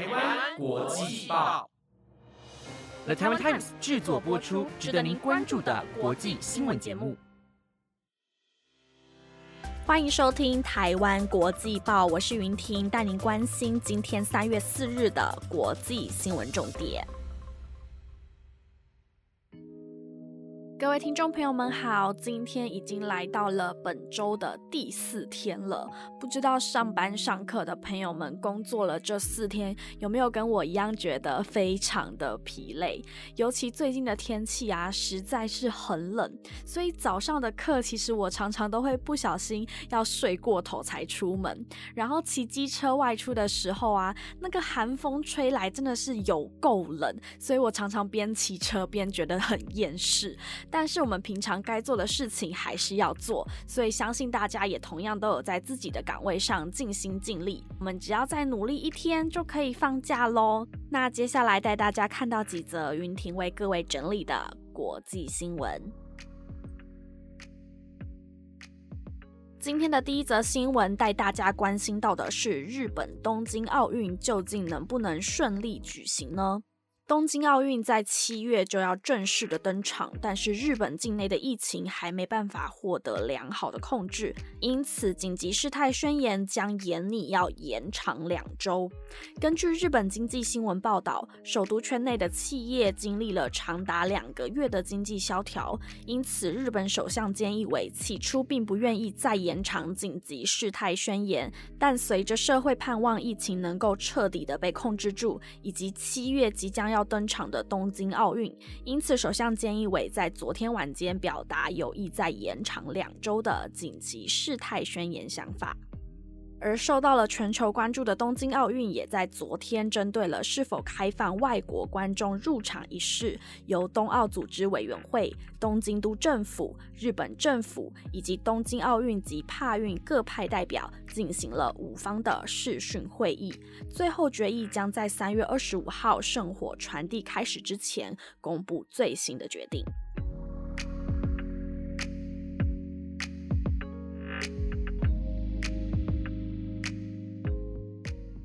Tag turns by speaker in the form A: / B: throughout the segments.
A: 台湾国际报
B: ，The Taiwan Times 制作播出，值得您关注的国际新闻节目。
C: 欢迎收听《台湾国际报》，我是云婷，带您关心今天三月四日的国际新闻重点。各位听众朋友们好，今天已经来到了本周的第四天了。不知道上班上课的朋友们工作了这四天，有没有跟我一样觉得非常的疲累？尤其最近的天气啊，实在是很冷，所以早上的课其实我常常都会不小心要睡过头才出门。然后骑机车外出的时候啊，那个寒风吹来真的是有够冷，所以我常常边骑车边觉得很厌世。但是我们平常该做的事情还是要做，所以相信大家也同样都有在自己的岗位上尽心尽力。我们只要再努力一天就可以放假喽。那接下来带大家看到几则云婷为各位整理的国际新闻。今天的第一则新闻带大家关心到的是日本东京奥运究竟能不能顺利举行呢？东京奥运在七月就要正式的登场，但是日本境内的疫情还没办法获得良好的控制，因此紧急事态宣言将延拟要延长两周。根据日本经济新闻报道，首都圈内的企业经历了长达两个月的经济萧条，因此日本首相菅义伟起初并不愿意再延长紧急事态宣言，但随着社会盼望疫情能够彻底的被控制住，以及七月即将要登场的东京奥运，因此首相菅义伟在昨天晚间表达有意在延长两周的紧急事态宣言想法。而受到了全球关注的东京奥运，也在昨天针对了是否开放外国观众入场一事，由冬奥组织委员会、东京都政府、日本政府以及东京奥运及帕运各派代表进行了五方的视讯会议，最后决议将在三月二十五号圣火传递开始之前公布最新的决定。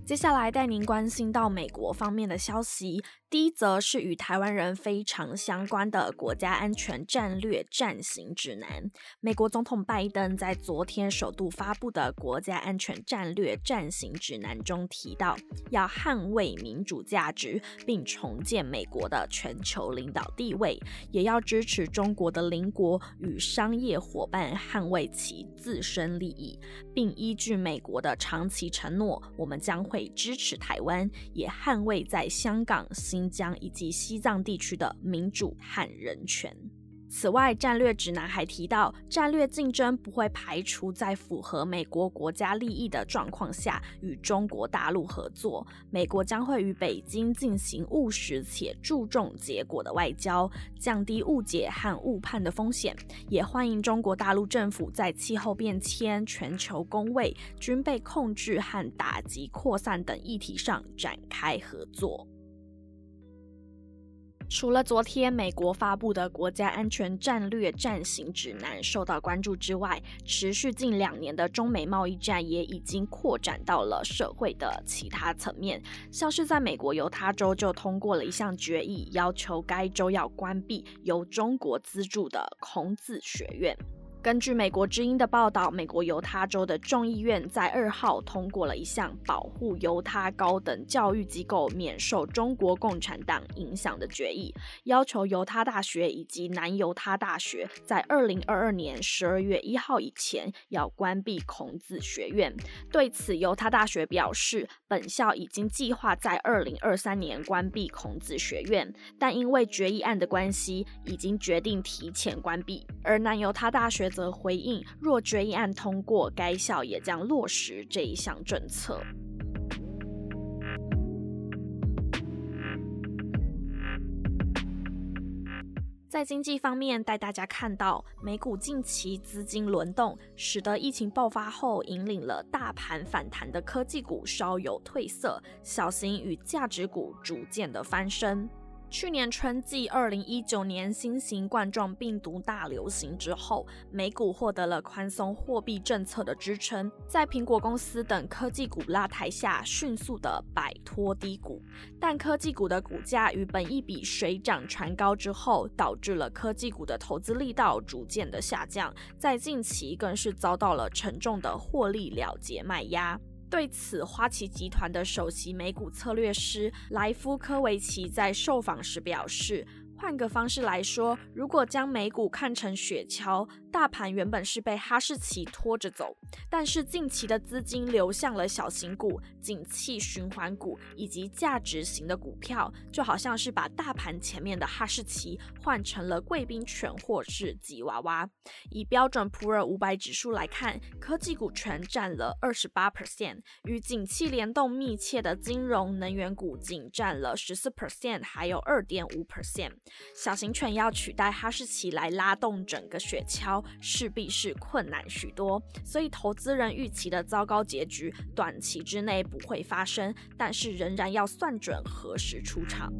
C: 接下来带您关心到美国方面的消息。第一则是与台湾人非常相关的国家安全战略暂行指南。美国总统拜登在昨天首度发布的国家安全战略暂行指南中提到，要捍卫民主价值，并重建美国的全球领导地位，也要支持中国的邻国与商业伙伴捍卫其自身利益，并依据美国的长期承诺，我们将会支持台湾，也捍卫在香港新。疆以及西藏地区的民主和人权。此外，战略指南还提到，战略竞争不会排除在符合美国国家利益的状况下与中国大陆合作。美国将会与北京进行务实且注重结果的外交，降低误解和误判的风险。也欢迎中国大陆政府在气候变迁、全球工位、军备控制和打击扩散等议题上展开合作。除了昨天美国发布的国家安全战略战行指南受到关注之外，持续近两年的中美贸易战也已经扩展到了社会的其他层面，像是在美国犹他州就通过了一项决议，要求该州要关闭由中国资助的孔子学院。根据美国之音的报道，美国犹他州的众议院在二号通过了一项保护犹他高等教育机构免受中国共产党影响的决议，要求犹他大学以及南犹他大学在二零二二年十二月一号以前要关闭孔子学院。对此，犹他大学表示，本校已经计划在二零二三年关闭孔子学院，但因为决议案的关系，已经决定提前关闭。而南犹他大学。则回应，若决议案通过，该校也将落实这一项政策。在经济方面，带大家看到美股近期资金轮动，使得疫情爆发后引领了大盘反弹的科技股稍有褪色，小型与价值股逐渐的翻身。去年春季，二零一九年新型冠状病毒大流行之后，美股获得了宽松货币政策的支撑，在苹果公司等科技股拉抬下，迅速的摆脱低谷。但科技股的股价与本一比水涨船高之后，导致了科技股的投资力道逐渐的下降，在近期更是遭到了沉重的获利了结卖压。对此，花旗集团的首席美股策略师莱夫科维奇在受访时表示。换个方式来说，如果将美股看成雪橇，大盘原本是被哈士奇拖着走，但是近期的资金流向了小型股、景气循环股以及价值型的股票，就好像是把大盘前面的哈士奇换成了贵宾犬或是吉娃娃。以标准普尔五百指数来看，科技股全占了二十八 percent，与景气联动密切的金融能源股仅占了十四 percent，还有二点五 percent。小型犬要取代哈士奇来拉动整个雪橇，势必是困难许多。所以，投资人预期的糟糕结局，短期之内不会发生，但是仍然要算准何时出场。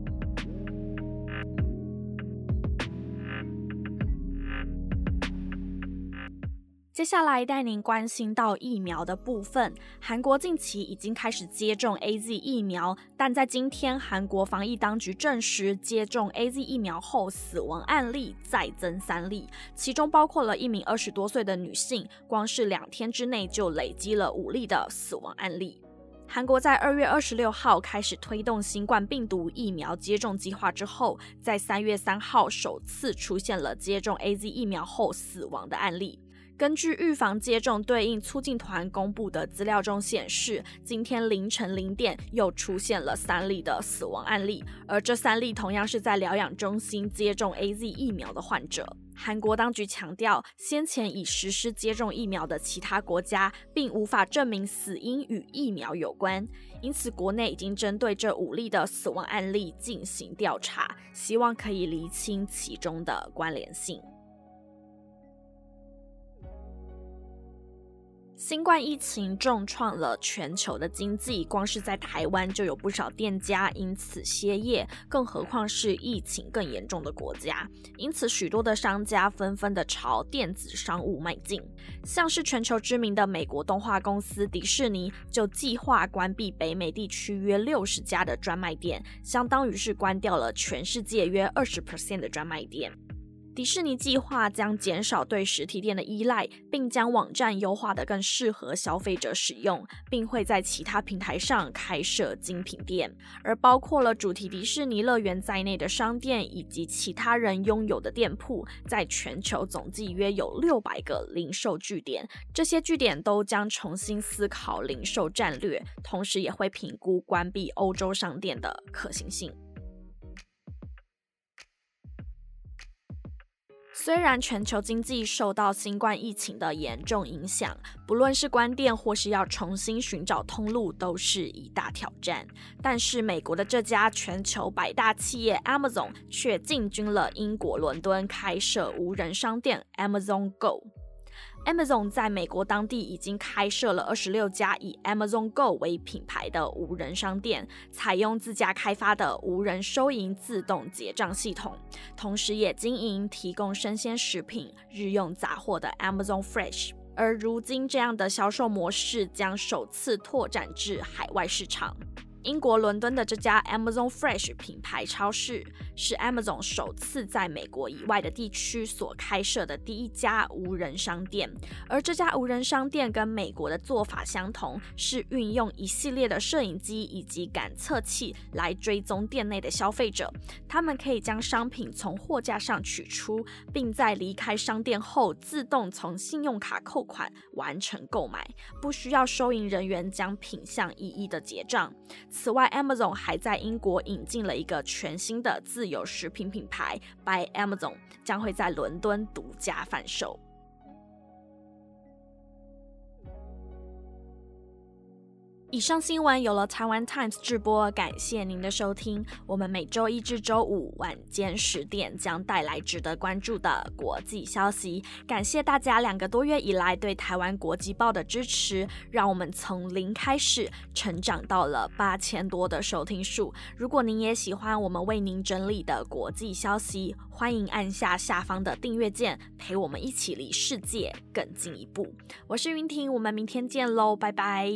C: 接下来带您关心到疫苗的部分。韩国近期已经开始接种 A Z 疫苗，但在今天，韩国防疫当局证实，接种 A Z 疫苗后死亡案例再增三例，其中包括了一名二十多岁的女性，光是两天之内就累积了五例的死亡案例。韩国在二月二十六号开始推动新冠病毒疫苗接种计划之后，在三月三号首次出现了接种 A Z 疫苗后死亡的案例。根据预防接种对应促进团公布的资料中显示，今天凌晨零点又出现了三例的死亡案例，而这三例同样是在疗养中心接种 A Z 疫苗的患者。韩国当局强调，先前已实施接种疫苗的其他国家，并无法证明死因与疫苗有关，因此国内已经针对这五例的死亡案例进行调查，希望可以厘清其中的关联性。新冠疫情重创了全球的经济，光是在台湾就有不少店家因此歇业，更何况是疫情更严重的国家。因此，许多的商家纷纷的朝电子商务迈进，像是全球知名的美国动画公司迪士尼，就计划关闭北美地区约六十家的专卖店，相当于是关掉了全世界约二十 percent 的专卖店。迪士尼计划将减少对实体店的依赖，并将网站优化的更适合消费者使用，并会在其他平台上开设精品店。而包括了主题迪士尼乐园在内的商店以及其他人拥有的店铺，在全球总计约有六百个零售据点。这些据点都将重新思考零售战略，同时也会评估关闭欧洲商店的可行性。虽然全球经济受到新冠疫情的严重影响，不论是关店或是要重新寻找通路，都是一大挑战。但是，美国的这家全球百大企业 Amazon 却进军了英国伦敦，开设无人商店 Amazon Go。Amazon 在美国当地已经开设了二十六家以 Amazon Go 为品牌的无人商店，采用自家开发的无人收银自动结账系统，同时也经营提供生鲜食品、日用杂货的 Amazon Fresh。而如今，这样的销售模式将首次拓展至海外市场。英国伦敦的这家 Amazon Fresh 品牌超市是 Amazon 首次在美国以外的地区所开设的第一家无人商店。而这家无人商店跟美国的做法相同，是运用一系列的摄影机以及感测器来追踪店内的消费者。他们可以将商品从货架上取出，并在离开商店后自动从信用卡扣款完成购买，不需要收银人员将品项一一的结账。此外，Amazon 还在英国引进了一个全新的自有食品品牌 By Amazon，将会在伦敦独家贩售。以上新闻有了台湾 Times 直播，感谢您的收听。我们每周一至周五晚间十点将带来值得关注的国际消息。感谢大家两个多月以来对台湾国际报的支持，让我们从零开始成长到了八千多的收听数。如果您也喜欢我们为您整理的国际消息，欢迎按下下方的订阅键，陪我们一起离世界更进一步。我是云婷，我们明天见喽，拜拜。